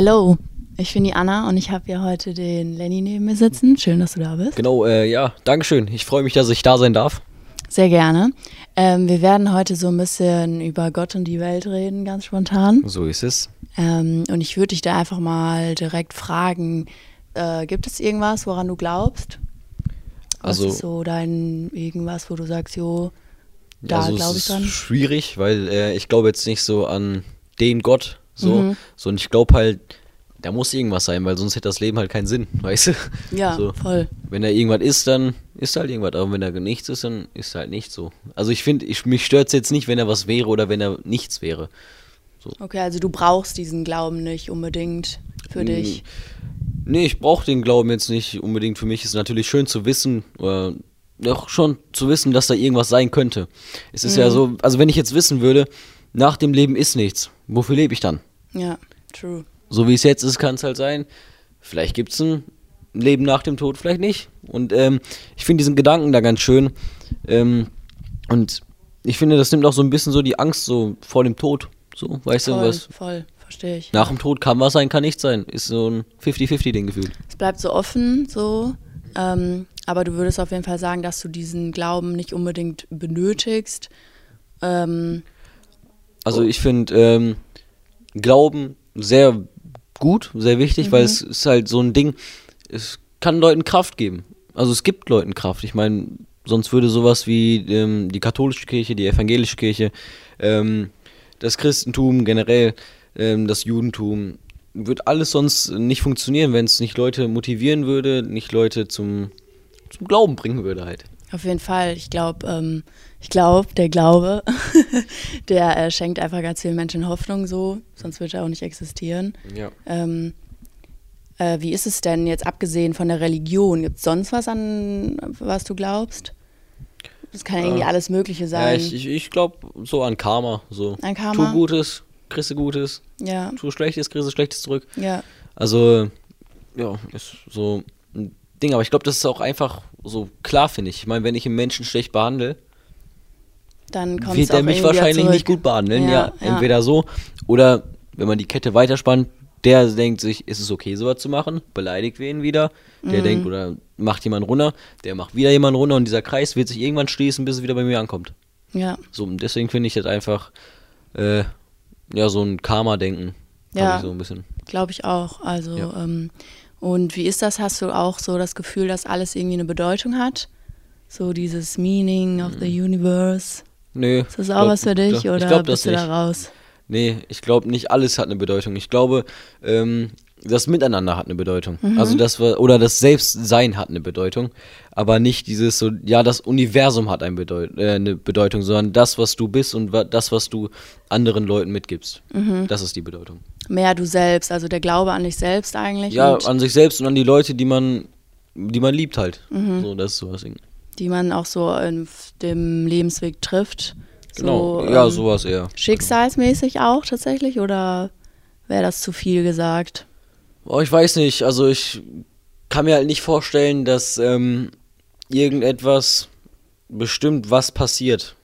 Hello, ich bin die Anna und ich habe hier heute den Lenny neben mir sitzen. Schön, dass du da bist. Genau, äh, ja, Dankeschön. Ich freue mich, dass ich da sein darf. Sehr gerne. Ähm, wir werden heute so ein bisschen über Gott und die Welt reden, ganz spontan. So ist es. Ähm, und ich würde dich da einfach mal direkt fragen, äh, gibt es irgendwas, woran du glaubst? Was Also- ist so dein irgendwas, wo du sagst, jo, da also glaube ich es ist dran? schwierig, weil äh, ich glaube jetzt nicht so an den Gott, so, Mhm. so und ich glaube halt, da muss irgendwas sein, weil sonst hätte das Leben halt keinen Sinn, weißt du? Ja, so. voll. Wenn da irgendwas ist, dann ist halt irgendwas, aber wenn da nichts ist, dann ist halt nicht so. Also ich finde, ich, mich stört es jetzt nicht, wenn er was wäre oder wenn er nichts wäre. Okay, also du brauchst diesen Glauben nicht unbedingt für Mm, dich. Nee, ich brauche den Glauben jetzt nicht unbedingt. Für mich ist natürlich schön zu wissen, oder doch schon zu wissen, dass da irgendwas sein könnte. Es ist Mhm. ja so, also wenn ich jetzt wissen würde, nach dem Leben ist nichts, wofür lebe ich dann? Ja, true. So wie es jetzt ist, kann es halt sein, vielleicht gibt es ein Leben nach dem Tod, vielleicht nicht. Und ähm, ich finde diesen Gedanken da ganz schön. Ähm, und ich finde, das nimmt auch so ein bisschen so die Angst so vor dem Tod. So, weißt du, Voll, was voll, verstehe ich. nach dem Tod kann was sein, kann nicht sein. Ist so ein 50-50-Ding gefühlt. Es bleibt so offen, so. Ähm, aber du würdest auf jeden Fall sagen, dass du diesen Glauben nicht unbedingt benötigst. Ähm, Also ich finde ähm, Glauben sehr gut, sehr wichtig, weil es ist halt so ein Ding, es kann Leuten Kraft geben. Also es gibt Leuten Kraft. Ich meine, sonst würde sowas wie ähm, die katholische Kirche, die evangelische Kirche, ähm, das Christentum generell, ähm, das Judentum, wird alles sonst nicht funktionieren, wenn es nicht Leute motivieren würde, nicht Leute zum, zum Glauben bringen würde halt. auf jeden Fall. Ich glaube, ähm, ich glaube, der Glaube, der äh, schenkt einfach ganz vielen Menschen Hoffnung so, sonst würde er auch nicht existieren. Ja. Ähm, äh, wie ist es denn jetzt abgesehen von der Religion? Gibt es sonst was an, was du glaubst? Das kann ja irgendwie Äh, alles Mögliche Ja, sein. ich, ich, ich glaube so an Karma. So. An Karma? Tu Gutes, kriegst du Gutes. ja, Tu Schlechtes, kriegst du Schlechtes zurück. ja, Also, ja, ist so ein Ding. Aber ich glaube, das ist auch einfach so klar, finde ich. Ich meine, wenn ich einen Menschen schlecht behandle, dann kommt wird er mich wahrscheinlich nicht gut behandeln. Ja, Ja, entweder so oder wenn man die Kette weiterspannt, der denkt sich, ist es okay, sowas zu machen? Beleidigt wen wieder? Mhm. Der denkt oder macht jemand runter, der macht wieder jemand runter und dieser Kreis wird sich irgendwann schließen, bis es wieder bei mir ankommt. Ja, So, und deswegen finde ich das einfach, äh, ja, so ein Karma-Denken. Ja. Ich so ein bisschen. glaube ich auch. Also, Ja. ähm, und wie ist das? Hast du auch so das Gefühl, dass alles irgendwie eine Bedeutung hat? So dieses Meaning of the universe. Nö. Ist das auch was für dich ich oder glaub das bist du nicht. da raus? Nee, ich glaube nicht alles hat eine Bedeutung. Ich glaube, ähm, das Miteinander hat eine Bedeutung. Mhm. Also das oder das Selbstsein hat eine Bedeutung, aber nicht dieses so, ja, das Universum hat ein Bedeut äh, eine Bedeutung, sondern das, was du bist und das, was du anderen Leuten mitgibst. Mhm. Das ist die Bedeutung. Mehr du selbst, also der Glaube an dich selbst eigentlich. Ja, an sich selbst und an die Leute, die man, die man liebt halt. Mhm. So, das ist sowas. Ding. Die man auch so auf dem Lebensweg trifft. Genau. So, ja, ähm, sowas eher. Schicksalsmäßig auch tatsächlich oder wäre das zu viel gesagt? Oh, ich weiß nicht. Also ich kann mir halt nicht vorstellen, dass ähm, irgendetwas bestimmt, was passiert.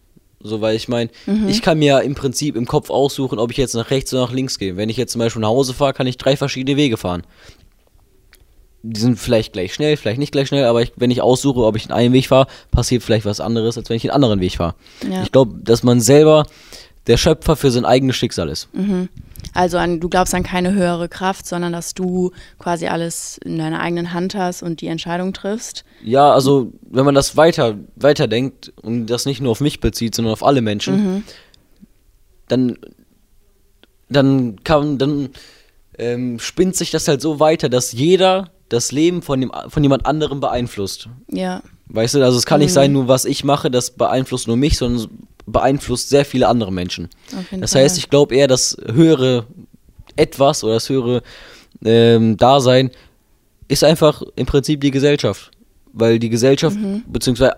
So, weil ich meine, ich kann mir ja im Prinzip im Kopf aussuchen, ob ich jetzt nach rechts oder nach links gehe. Wenn ich jetzt zum Beispiel nach Hause fahre, kann ich drei verschiedene Wege fahren. Die sind vielleicht gleich schnell, vielleicht nicht gleich schnell, aber ich, wenn ich aussuche, ob ich in einen Weg fahre, passiert vielleicht was anderes, als wenn ich einen anderen Weg fahre. Ja. Ich glaube, dass man selber der Schöpfer für sein eigenes Schicksal ist. Also an, du glaubst an keine höhere Kraft, sondern dass du quasi alles in deiner eigenen Hand hast und die Entscheidung triffst. Ja, also wenn man das weiter weiterdenkt und das nicht nur auf mich bezieht, sondern auf alle Menschen, dann dann kann dann ähm, spinnt sich das halt so weiter, dass jeder das Leben von dem von jemand anderem beeinflusst. Ja, Weißt du, also es kann nicht sein, nur was ich mache, das beeinflusst nur mich, sondern es beeinflusst sehr viele andere Menschen. Das heißt, ich glaube eher, das höhere Etwas oder das höhere ähm, Dasein ist einfach im Prinzip die Gesellschaft. Weil die Gesellschaft, beziehungsweise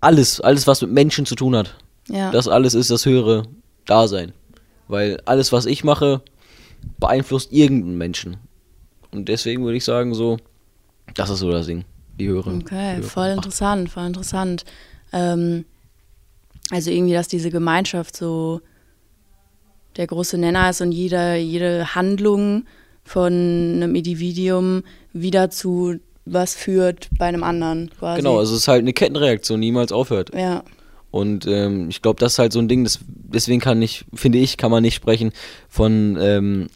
alles, alles, was mit Menschen zu tun hat, ja. das alles ist das höhere Dasein. Weil alles, was ich mache, beeinflusst irgendeinen Menschen. Und deswegen würde ich sagen, so, das ist so das Ding. Die höhere. Okay, höhere voll interessant, voll interessant. Ähm, also irgendwie, dass diese Gemeinschaft so der große Nenner ist und jede, jede Handlung von einem Individuum wieder zu was führt bei einem anderen quasi. Genau, also es ist halt eine Kettenreaktion, die niemals aufhört. Ja. Und ähm, ich glaube, das ist halt so ein Ding, das, deswegen kann ich, finde ich, kann man nicht sprechen von ähm,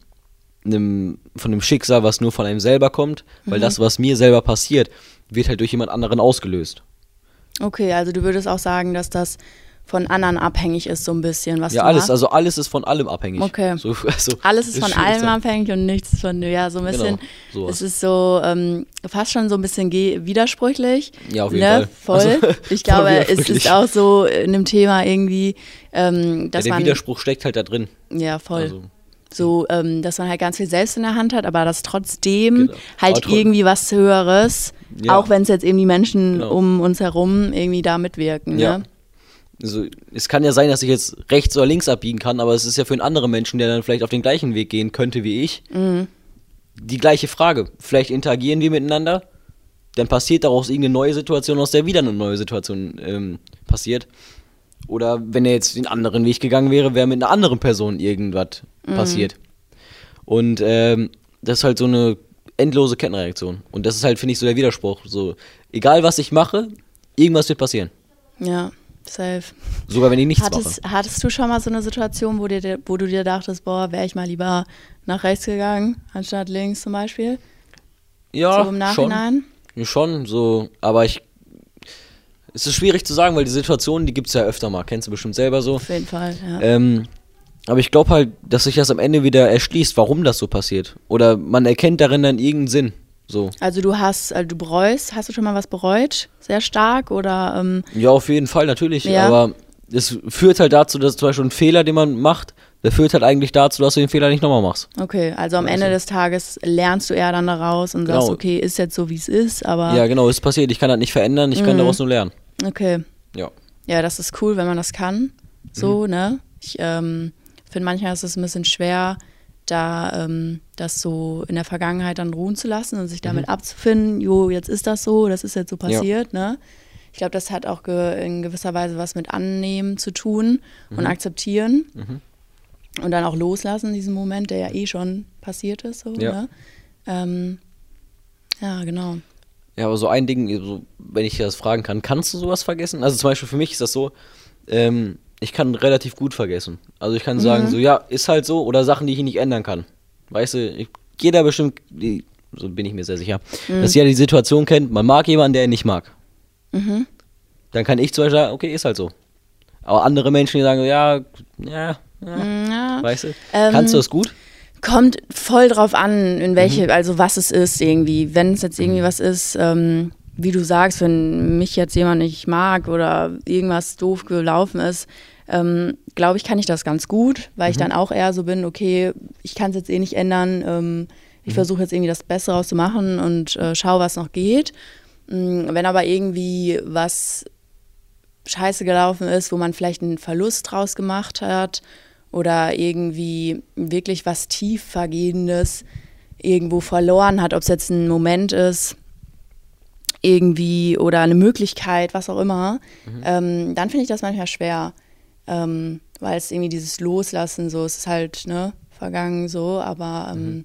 einem, von einem Schicksal, was nur von einem selber kommt, weil Mhm. das, was mir selber passiert, wird halt durch jemand anderen ausgelöst. Okay, also du würdest auch sagen, dass das von anderen abhängig ist, so ein bisschen, was ja, alles, machst. also alles ist von allem abhängig. Okay. So, also, Alles ist von allem zu- abhängig und nichts von, ja, so ein bisschen. Genau, es ist so ähm, fast schon so ein bisschen widersprüchlich. Ja, auf jeden ne? Fall. Voll. Also, ich voll glaube, es ist auch so in dem Thema irgendwie, ähm, Ja, dass der man. Widerspruch steckt halt da drin. Ja, voll. Also, so, ähm, dass man halt ganz viel selbst in der Hand hat, aber dass trotzdem Genau. halt Aber irgendwie was Höheres, Ja. auch wenn es jetzt eben die Menschen Genau. um uns herum irgendwie da mitwirken. Ja. Ne? also, es kann ja sein, dass ich jetzt rechts oder links abbiegen kann, aber es ist ja für einen anderen Menschen, der dann vielleicht auf den gleichen Weg gehen könnte wie ich, Mhm. die gleiche Frage. Vielleicht interagieren wir miteinander, dann passiert daraus irgendeine neue Situation, aus der wieder eine neue Situation ähm, passiert. Oder wenn er jetzt den anderen Weg gegangen wäre, wäre mit einer anderen Person irgendwas Mhm. passiert. Und ähm, das ist halt so eine endlose Kettenreaktion. Und das ist halt, finde ich, so der Widerspruch. So, egal was ich mache, irgendwas wird passieren. Ja, safe. Sogar wenn ich nichts Hattest, mache. hattest du schon mal so eine Situation, wo, dir, wo du dir dachtest, boah, wäre ich mal lieber nach rechts gegangen, anstatt links zum Beispiel? Ja, so im Nachhinein? Schon, schon so. Aber ich. Es ist schwierig zu sagen, weil die Situationen, die gibt es ja öfter mal. Kennst du bestimmt selber so. Auf jeden Fall, ja. Ähm, aber ich glaube halt, dass sich das am Ende wieder erschließt, warum das so passiert. Oder man erkennt darin dann irgendeinen Sinn. So. Also du hast, also du bereust, hast du schon mal was bereut? Sehr stark oder ähm, Ja, auf jeden Fall, natürlich. Ja. Aber es führt halt dazu, dass zum Beispiel ein Fehler, den man macht, der führt halt eigentlich dazu, dass du den Fehler nicht nochmal machst. okay, also am Also- Ende des Tages lernst du eher dann daraus und sagst, Genau. okay, ist jetzt so wie es ist, aber Ja, genau, ist passiert. Ich kann das nicht verändern, ich kann Mhm. daraus nur lernen. Okay. Ja. Ja, das ist cool, wenn man das kann. So, Mhm. ne? Ich ähm, finde manchmal ist es ein bisschen schwer, da ähm, das so in der Vergangenheit dann ruhen zu lassen und sich damit Mhm. abzufinden, jo, jetzt ist das so, das ist jetzt so passiert, ne? Ich glaube, das hat auch ge in gewisser Weise was mit Annehmen zu tun und akzeptieren. Mhm. Und dann auch loslassen, diesen Moment, der ja eh schon passiert ist. So, Ja. ne? ähm, ja, genau. Ja, aber so ein Ding, so, wenn ich dir das fragen kann, kannst du sowas vergessen? Also zum Beispiel für mich ist das so, ähm, ich kann relativ gut vergessen. Also ich kann sagen, so ja, ist halt so, oder Sachen, die ich nicht ändern kann. Weißt du, ich, jeder bestimmt, die, so bin ich mir sehr sicher, dass jeder die Situation kennt, man mag jemanden, der ihn nicht mag. Mhm. Dann kann ich zum Beispiel sagen, okay, ist halt so. Aber andere Menschen, die sagen, ja, ja, ja, Ja. weißt du, Ähm, kannst du das gut? Kommt voll drauf an, in welche, Mhm. also was es ist irgendwie. Wenn es jetzt irgendwie was ist, ähm, wie du sagst, wenn mich jetzt jemand nicht mag oder irgendwas doof gelaufen ist, ähm, glaube ich, kann ich das ganz gut, weil ich Mhm. dann auch eher so bin, okay, ich kann es jetzt eh nicht ändern, ähm, Mhm. ich versuche jetzt irgendwie das Beste raus zu machen und äh, schau, was noch geht. Mm, Wenn aber irgendwie was scheiße gelaufen ist, wo man vielleicht einen Verlust draus gemacht hat oder irgendwie wirklich was tiefvergehendes irgendwo verloren hat, ob es jetzt ein Moment ist, irgendwie oder eine Möglichkeit, was auch immer, ähm, dann finde ich das manchmal schwer, ähm, weil es irgendwie dieses Loslassen so, es ist halt ne, vergangen so, aber ähm,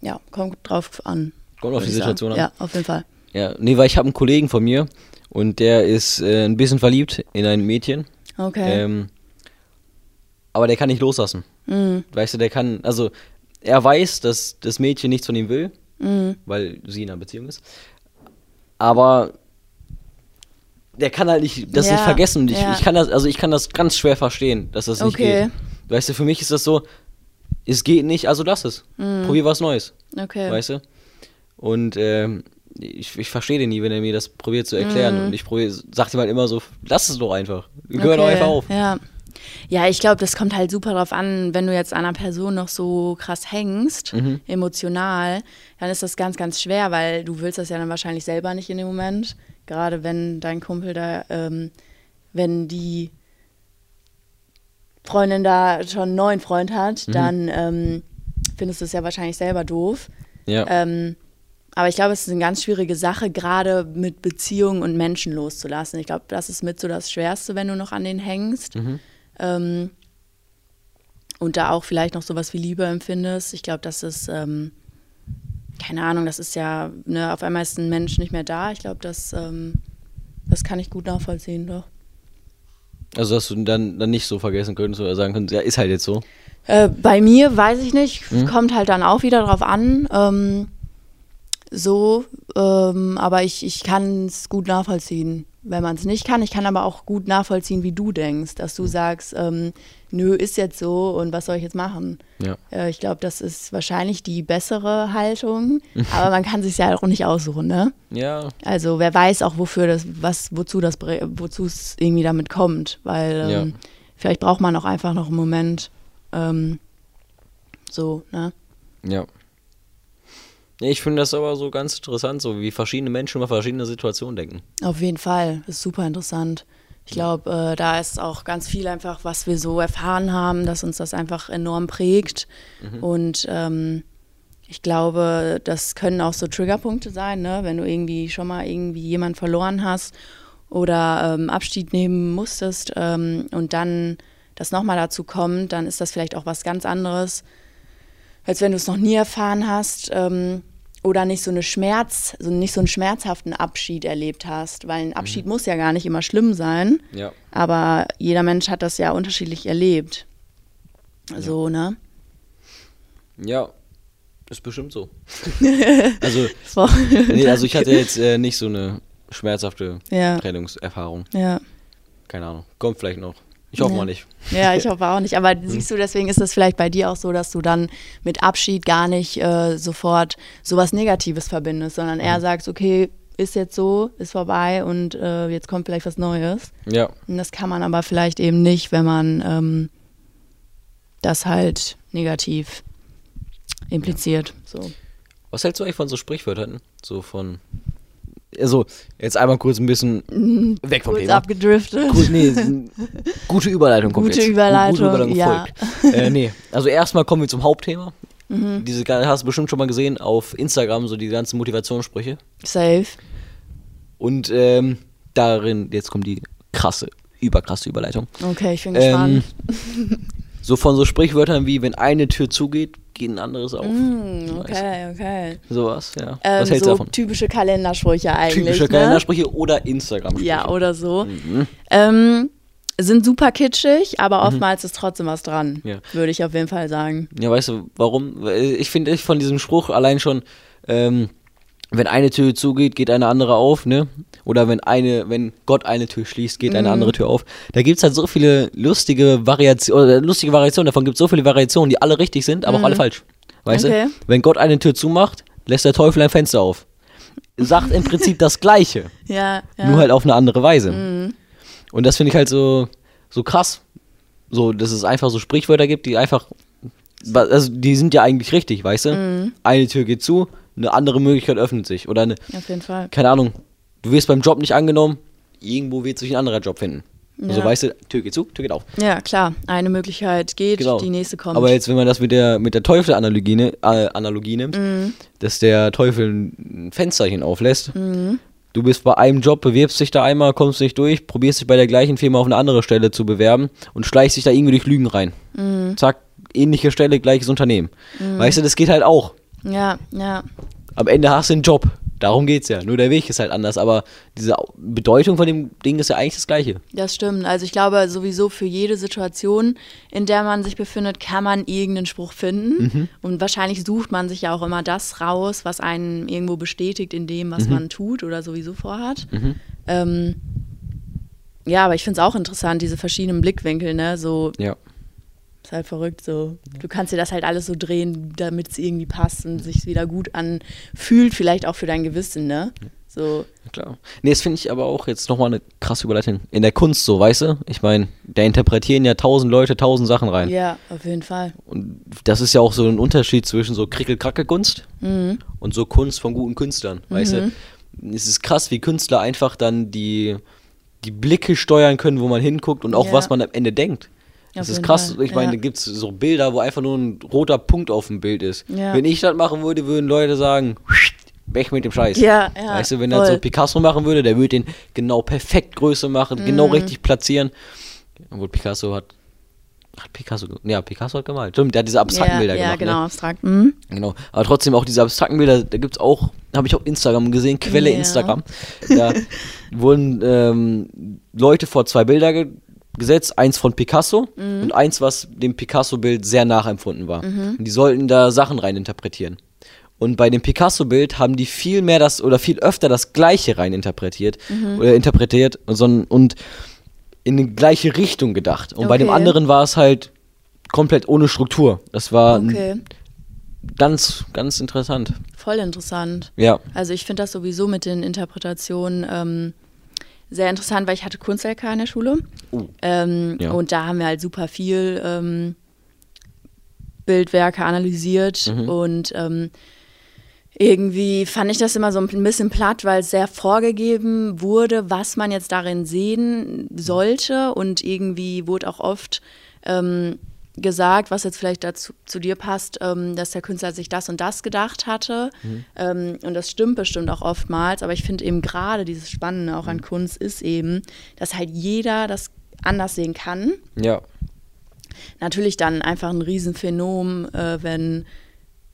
ja, kommt drauf an. Kommt auf die. Situation an. Ja, auf jeden Fall. Ja, nee, weil ich habe einen Kollegen von mir und der ist äh, ein bisschen verliebt in ein Mädchen. Okay. Aber der kann nicht loslassen. Mhm. Weißt du, der kann, also er weiß, dass das Mädchen nichts von ihm will, Mhm. weil sie in einer Beziehung ist. Aber der kann halt nicht das Ja, nicht vergessen. Ich, ja. ich kann das, also ich kann das ganz schwer verstehen, dass das nicht Okay. geht. Weißt du, für mich ist das so, es geht nicht, also lass es. Probier was Neues. Okay. Weißt du? Und ähm, ich, ich verstehe den nie, wenn er mir das probiert zu erklären. Und ich probiere, sag ihm halt immer so, lass es doch einfach. Hör doch Okay, einfach auf. Ja. Ja, ich glaube, das kommt halt super drauf an, wenn du jetzt an einer Person noch so krass hängst, Mhm. emotional, dann ist das ganz, ganz schwer, weil du willst das ja dann wahrscheinlich selber nicht in dem Moment. Gerade wenn dein Kumpel da, ähm, wenn die Freundin da schon einen neuen Freund hat, Mhm. dann ähm, findest du es ja wahrscheinlich selber doof. Ja. Ähm, aber ich glaube, es ist eine ganz schwierige Sache, gerade mit Beziehungen und Menschen loszulassen. Ich glaube, das ist mit so das Schwerste, wenn du noch an den hängst. Mhm. Ähm, und da auch vielleicht noch sowas wie Liebe empfindest. Ich glaube, das ist, ähm, keine Ahnung, das ist ja, ne, auf einmal ist ein Mensch nicht mehr da. Ich glaube, das, ähm, das kann ich gut nachvollziehen, doch. Also, dass du dann, dann nicht so vergessen könntest oder sagen könntest, ja, ist halt jetzt so. Äh, bei mir weiß ich nicht, mhm. kommt halt dann auch wieder drauf an. Ähm, so, ähm, aber ich, ich kann es gut nachvollziehen, wenn man es nicht kann. Ich kann aber auch gut nachvollziehen, wie du denkst, dass du sagst, ähm, nö, ist jetzt so und was soll ich jetzt machen? Ja. Äh, ich glaube, das ist wahrscheinlich die bessere Haltung, aber man kann sich ja auch nicht aussuchen, ne? Ja. Also wer weiß auch, wofür das, was, wozu das, wozu es irgendwie damit kommt, weil ähm, ja. vielleicht braucht man auch einfach noch einen Moment, ähm, so, ne? Ja. Ich finde das aber so ganz interessant, so wie verschiedene Menschen über verschiedene Situationen denken. Auf jeden Fall, das ist super interessant. Ich glaube, äh, da ist auch ganz viel einfach, was wir so erfahren haben, dass uns das einfach enorm prägt. Mhm. Und ähm, ich glaube, das können auch so Triggerpunkte sein, ne? wenn du irgendwie schon mal irgendwie jemanden verloren hast oder ähm, Abschied nehmen musstest ähm, und dann das nochmal dazu kommt, dann ist das vielleicht auch was ganz anderes, als wenn du es noch nie erfahren hast. Ähm, oder nicht so eine Schmerz, so nicht so einen schmerzhaften Abschied erlebt hast, weil ein Abschied mhm. muss ja gar nicht immer schlimm sein. Ja. Aber jeder Mensch hat das ja unterschiedlich erlebt. So, ja. ne? Ja, ist bestimmt so. also, nee, also ich hatte jetzt äh, nicht so eine schmerzhafte ja. Trennungserfahrung. Ja. Keine Ahnung. Kommt vielleicht noch. Ich hoffe ja. mal nicht. Ja, ich hoffe auch nicht. Aber hm. siehst du, deswegen ist das vielleicht bei dir auch so, dass du dann mit Abschied gar nicht äh, sofort sowas Negatives verbindest, sondern eher mhm. sagst, okay, ist jetzt so, ist vorbei und äh, jetzt kommt vielleicht was Neues. Ja. Und das kann man aber vielleicht eben nicht, wenn man ähm, das halt negativ impliziert. Ja. So. Was hältst du eigentlich von so Sprichwörtern? So von also jetzt einmal kurz ein bisschen weg vom kurz Thema. abgedriftet. Gut, nee, gute Überleitung kommt gute jetzt. Überleitung, gute Überleitung ja. Äh, nee, also erstmal kommen wir zum Hauptthema. Mhm. Diese hast du bestimmt schon mal gesehen auf Instagram, so die ganzen Motivationssprüche. Safe. Und ähm, darin, jetzt kommt die krasse, überkrasse Überleitung. Okay, ich bin gespannt. Ähm, so von so Sprichwörtern wie, wenn eine Tür zugeht, geht ein anderes auf. Mm, okay, okay. Sowas, ja. Ähm, Was hältst so du davon? Typische Kalendersprüche eigentlich. Typische ne? Kalendersprüche oder Instagram-Sprüche. Ja, oder so. Mhm. Ähm, sind super kitschig, aber mhm. oftmals mhm. ist trotzdem was dran, ja. würde ich auf jeden Fall sagen. Ja, weißt du, warum? Ich finde ich von diesem Spruch allein schon, ähm, wenn eine Tür zugeht, geht eine andere auf, ne? Oder wenn eine, wenn Gott eine Tür schließt, geht eine mhm. andere Tür auf. Da gibt es halt so viele lustige Variationen, lustige Variationen, davon gibt es so viele Variationen, die alle richtig sind, aber mhm. auch alle mhm. falsch. Weißt okay. du? Wenn Gott eine Tür zumacht, lässt der Teufel ein Fenster auf. Sagt im Prinzip das Gleiche. Ja, ja. Nur halt auf eine andere Weise. Mhm. Und das finde ich halt so, so krass. So, dass es einfach so Sprichwörter gibt, die einfach, also die sind ja eigentlich richtig, weißt du? Mhm. Eine Tür geht zu, eine andere Möglichkeit öffnet sich. Oder eine, Auf jeden Fall. Keine Ahnung, du wirst beim Job nicht angenommen, irgendwo wird sich ein anderer Job finden. Also ja. Also weißt du, Tür geht zu, Tür geht auf. Ja, klar. Eine Möglichkeit geht, genau. die nächste kommt. Aber jetzt, wenn man das mit der, mit der Teufel-Analogie ne, äh, Analogie nimmt, mhm. dass der Teufel ein Fensterchen auflässt, mhm. du bist bei einem Job, bewirbst dich da einmal, kommst nicht durch, probierst dich bei der gleichen Firma auf eine andere Stelle zu bewerben und schleichst dich da irgendwie durch Lügen rein. Mhm. Zack, ähnliche Stelle, gleiches Unternehmen. Mhm. Weißt du, das geht halt auch. Ja, ja. Am Ende hast du einen Job. Darum geht's ja. Nur der Weg ist halt anders. Aber diese Bedeutung von dem Ding ist ja eigentlich das Gleiche. Das stimmt. Also ich glaube sowieso für jede Situation, in der man sich befindet, kann man irgendeinen Spruch finden. Mhm. Und wahrscheinlich sucht man sich ja auch immer das raus, was einen irgendwo bestätigt in dem, was mhm. man tut oder sowieso vorhat. Mhm. Ähm, ja, aber ich finde es auch interessant, diese verschiedenen Blickwinkel, ne? So ja. Ist halt verrückt so. Du kannst dir das halt alles so drehen, damit es irgendwie passt und sich wieder gut anfühlt, vielleicht auch für dein Gewissen, ne? So. Klar. Nee, das finde ich aber auch jetzt nochmal eine krasse Überleitung. In der Kunst so, weißt du? Ich meine, da interpretieren ja tausend Leute tausend Sachen rein. Ja, auf jeden Fall. Und das ist ja auch so ein Unterschied zwischen so Krickel-Krackel-Kunst mhm. und so Kunst von guten Künstlern, mhm. weißt du? Es ist krass, wie Künstler einfach dann die, die Blicke steuern können, wo man hinguckt und auch ja. was man am Ende denkt. Das ist krass. Ich meine, ja. da gibt es so Bilder, wo einfach nur ein roter Punkt auf dem Bild ist. Ja. Wenn ich das machen würde, würden Leute sagen, weg mit dem Scheiß. Ja, ja, weißt du, wenn er so Picasso machen würde, der würde den genau perfekt Größe machen, genau mhm. genau richtig platzieren. Obwohl Picasso hat Hat Picasso, ja, Picasso hat gemalt. Stimmt, der hat diese abstrakten ja, Bilder ja, gemacht. genau, Ne? abstrakt. Mhm. Genau. Aber trotzdem auch diese abstrakten Bilder, da gibt es auch, habe ich auf Instagram gesehen, Quelle Ja. Instagram. Da wurden ähm, Leute vor zwei Bilder ge gesetzt, eins von Picasso Mhm. und eins, was dem Picasso-Bild sehr nachempfunden war. Und die sollten da Sachen rein interpretieren. Und bei dem Picasso-Bild haben die viel mehr das oder viel öfter das Gleiche rein interpretiert Mhm. oder interpretiert und, und in die gleiche Richtung gedacht. Und bei dem Okay. anderen war es halt komplett ohne Struktur. Das war Okay, ganz, ganz interessant. voll interessant. Ja. Also ich finde das sowieso mit den Interpretationen ähm, sehr interessant, weil ich hatte Kunst-LK in der Schule. Oh. Ähm, Ja. Und da haben wir halt super viel ähm, Bildwerke analysiert Mhm. und ähm, irgendwie fand ich das immer so ein bisschen platt, weil es sehr vorgegeben wurde, was man jetzt darin sehen sollte und irgendwie wurde auch oft ähm, gesagt, was jetzt vielleicht dazu zu dir passt, ähm, dass der Künstler sich das und das gedacht hatte. Ähm, und das stimmt bestimmt auch oftmals, aber ich finde eben gerade dieses Spannende auch an Kunst ist eben, dass halt jeder das anders sehen kann. Ja. Natürlich dann einfach ein Riesenphänomen, äh, wenn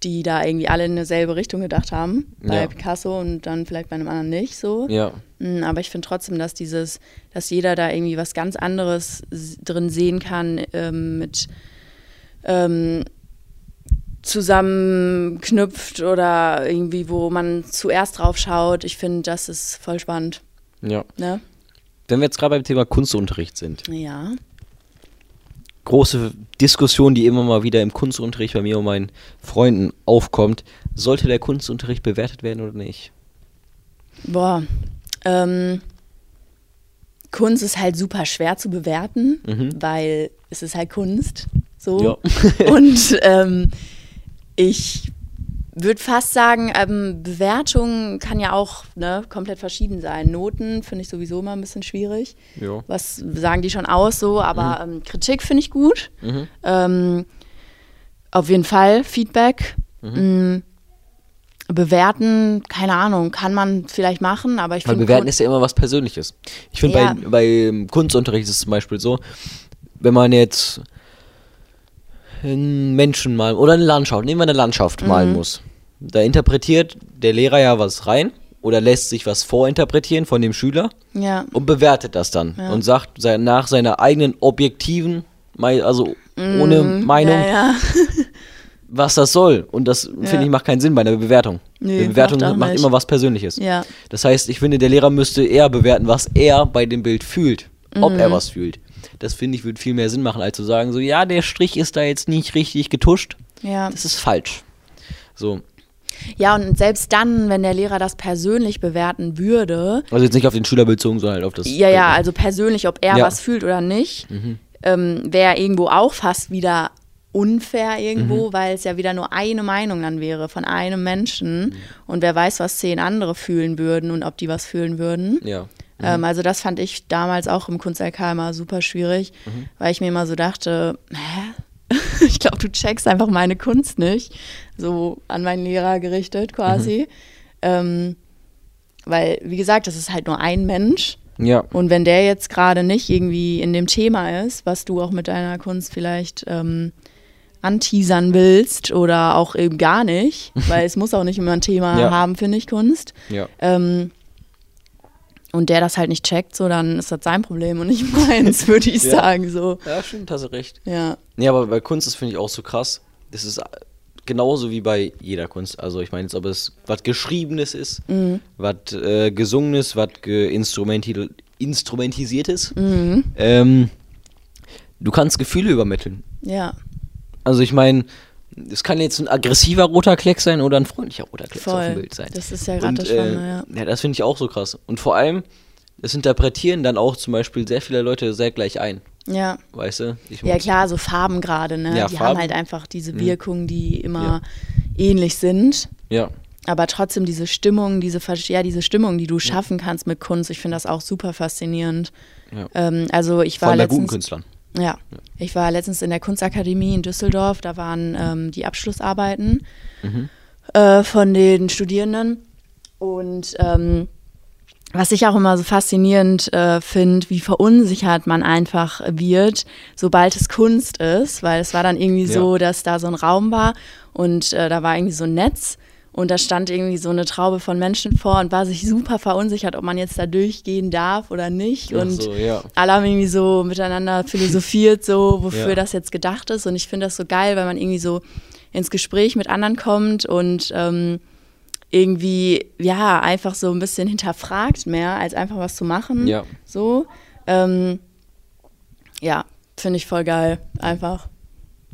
die da irgendwie alle in dieselbe Richtung gedacht haben, bei Ja. Picasso und dann vielleicht bei einem anderen nicht so. Ja. Mm, Aber ich finde trotzdem, dass dieses, dass jeder da irgendwie was ganz anderes drin sehen kann, ähm, mit ähm, zusammenknüpft oder irgendwie, wo man zuerst drauf schaut. Ich finde, das ist voll spannend. Ja. Ne? Wenn wir jetzt gerade beim Thema Kunstunterricht sind, Ja. Große Diskussion, die immer mal wieder im Kunstunterricht bei mir und meinen Freunden aufkommt, sollte der Kunstunterricht bewertet werden oder nicht? Boah. Ähm, Kunst ist halt super schwer zu bewerten, Mhm. weil es ist halt Kunst. So. Ja. Und ähm, ich würde fast sagen, ähm, Bewertung kann ja auch ne, komplett verschieden sein. Noten finde ich sowieso immer ein bisschen schwierig. Ja. Was sagen die schon aus so, aber ähm, Kritik finde ich gut. Mhm. Ähm, auf jeden Fall Feedback. Mhm. Mm, bewerten, keine Ahnung, kann man vielleicht machen, aber ich finde. bewerten ist ja immer was Persönliches. Ich finde, Ja. bei, bei Kunstunterricht ist es zum Beispiel so, wenn man jetzt einen Menschen malen oder eine Landschaft, nehmen wir eine Landschaft Mhm. malen muss, da interpretiert der Lehrer ja was rein oder lässt sich was vorinterpretieren von dem Schüler ja. und bewertet das dann Ja. und sagt nach seiner eigenen objektiven, mei- also ohne Meinung, Ja, ja. was das soll. Und das, finde ich, macht keinen Sinn bei einer Bewertung. Nee, Eine Bewertung macht auch macht nicht. immer was Persönliches. ja. Das heißt, ich finde, der Lehrer müsste eher bewerten, was er bei dem Bild fühlt. Ob Mhm. er was fühlt. Das finde ich, würde viel mehr Sinn machen, als zu sagen, so, ja, der Strich ist da jetzt nicht richtig getuscht. Ja. Das ist falsch. So. ja, und selbst dann, wenn der Lehrer das persönlich bewerten würde, Also jetzt nicht auf den Schüler bezogen, sondern halt auf das. ja, ja, also persönlich, ob er Ja. was fühlt oder nicht, Mhm. ähm, wäre irgendwo auch fast wieder unfair irgendwo, weil es ja wieder nur eine Meinung dann wäre von einem Menschen und wer weiß, was zehn andere fühlen würden und ob die was fühlen würden. Ja. Ähm, also das fand ich damals auch im Kunst-LK immer super schwierig, weil ich mir immer so dachte, hä? ich glaube, du checkst einfach meine Kunst nicht. So an meinen Lehrer gerichtet quasi. Ähm, weil, wie gesagt, das ist halt nur ein Mensch. Ja. Und wenn der jetzt gerade nicht irgendwie in dem Thema ist, was du auch mit deiner Kunst vielleicht ähm, anteasern willst oder auch eben gar nicht, weil es muss auch nicht immer ein Thema Ja. haben, finde ich, Kunst. Ja. Ähm, und der das halt nicht checkt, so dann ist das sein Problem und nicht meins, würde ich Ja. sagen. So. Ja, stimmt, hast du recht. Ja. Nee, aber bei Kunst, das finde ich auch so krass. Das ist genauso wie bei jeder Kunst. Also ich meine jetzt, ob es was Geschriebenes ist, was äh, Gesungenes, was geinstrumenti Instrumentisiertes. Ähm, du kannst Gefühle übermitteln. Ja, Also ich meine, es kann jetzt ein aggressiver roter Kleck sein oder ein freundlicher roter Kleck auf voll. dem Bild sein. Das ist ja gerade das Spannende, äh, ja. ja, das finde ich auch so krass. Und vor allem, das interpretieren dann auch zum Beispiel sehr viele Leute sehr gleich ein. Ja. Weißt du? Ja klar, so Farben gerade, ne? Ja, die Farben. haben halt einfach diese Wirkungen, die immer Ja. ähnlich sind. Ja. Aber trotzdem diese Stimmung, diese, ja, diese Stimmung, die du schaffen kannst mit Kunst, ich finde das auch super faszinierend. Ja. Ähm, also ich war Von der guten letztens, Künstlern. Ja, ich war letztens in der Kunstakademie in Düsseldorf, da waren ähm, die Abschlussarbeiten Mhm. äh, von den Studierenden. Und ähm, was ich auch immer so faszinierend äh, finde, wie verunsichert man einfach wird, sobald es Kunst ist, weil es war dann irgendwie Ja. so, dass da so ein Raum war und äh, da war irgendwie so ein Netz und da stand irgendwie so eine Traube von Menschen vor und war sich super verunsichert, ob man jetzt da durchgehen darf oder nicht. Und so, ja. alle haben irgendwie so miteinander philosophiert, so wofür Ja. das jetzt gedacht ist. Und ich finde das so geil, weil man irgendwie so ins Gespräch mit anderen kommt und ähm, irgendwie, ja, einfach so ein bisschen hinterfragt mehr, als einfach was zu machen. Ja. So. Ähm, ja, finde ich voll geil, einfach.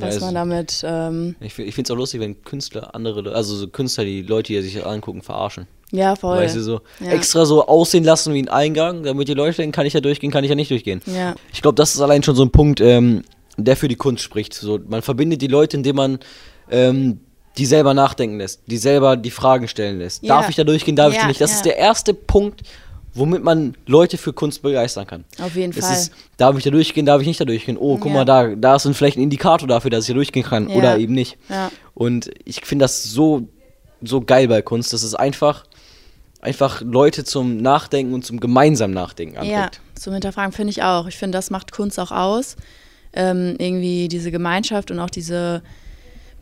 Ja, Dass es- man damit, ähm, Ich, ich finde es auch lustig, wenn Künstler andere, also so Künstler, die Leute, die sich angucken, verarschen. ja, voll. Weißt du, so Ja. extra so aussehen lassen wie ein Eingang, damit die Leute denken, kann ich ja durchgehen, kann ich ja nicht durchgehen. Ja. Ich glaube, das ist allein schon so ein Punkt, ähm, der für die Kunst spricht. So, man verbindet die Leute, indem man ähm, die selber nachdenken lässt, die selber die Fragen stellen lässt. Ja. Darf ich da durchgehen, darf ich Ja, da nicht? Das ja. ist der erste Punkt, womit man Leute für Kunst begeistern kann. Auf jeden Es Fall. ist, darf ich da durchgehen, darf ich nicht da durchgehen? Oh, guck Ja. mal, da, da ist ein, vielleicht ein Indikator dafür, dass ich da durchgehen kann Ja. oder eben nicht. Ja. Und ich finde das so, so geil bei Kunst. Das ist einfach, einfach Leute zum Nachdenken und zum gemeinsamen Nachdenken anregt. Ja, zum Hinterfragen finde ich auch. Ich finde, das macht Kunst auch aus. Ähm, irgendwie diese Gemeinschaft und auch diese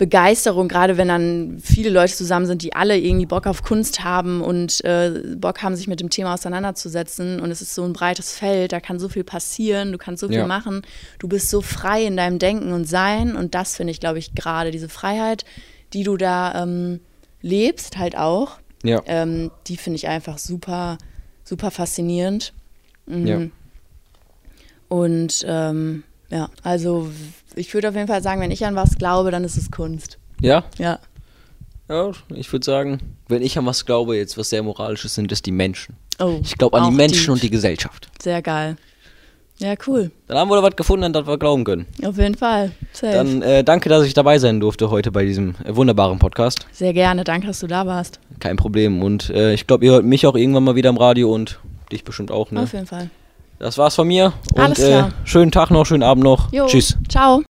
Begeisterung, gerade wenn dann viele Leute zusammen sind, die alle irgendwie Bock auf Kunst haben und äh, Bock haben, sich mit dem Thema auseinanderzusetzen. Und es ist so ein breites Feld, da kann so viel passieren, du kannst so viel Ja. machen. Du bist so frei in deinem Denken und Sein. Und das finde ich, glaube ich, gerade diese Freiheit, die du da ähm, lebst, halt auch. Ja. Ähm, die finde ich einfach super, super faszinierend. Mhm. Ja. Und ähm, ja, also ich würde auf jeden Fall sagen, wenn ich an was glaube, dann ist es Kunst. Ja? Ja. Ja, ich würde sagen, wenn ich an was glaube, jetzt was sehr moralisches sind, ist die Menschen. Oh, Ich glaube an die Menschen deep. und die Gesellschaft. Sehr geil. Ja, cool. Dann haben wir da was gefunden, an das wir glauben können. Auf jeden Fall. Safe. Dann äh, danke, dass ich dabei sein durfte heute bei diesem äh, wunderbaren Podcast. Sehr gerne. Danke, dass du da warst. Kein Problem. Und äh, ich glaube, ihr hört mich auch irgendwann mal wieder im Radio und dich bestimmt auch. Ne? Auf jeden Fall. Das war's von mir. Und Alles klar. Äh, schönen Tag noch, schönen Abend noch. Jo. Tschüss. Ciao.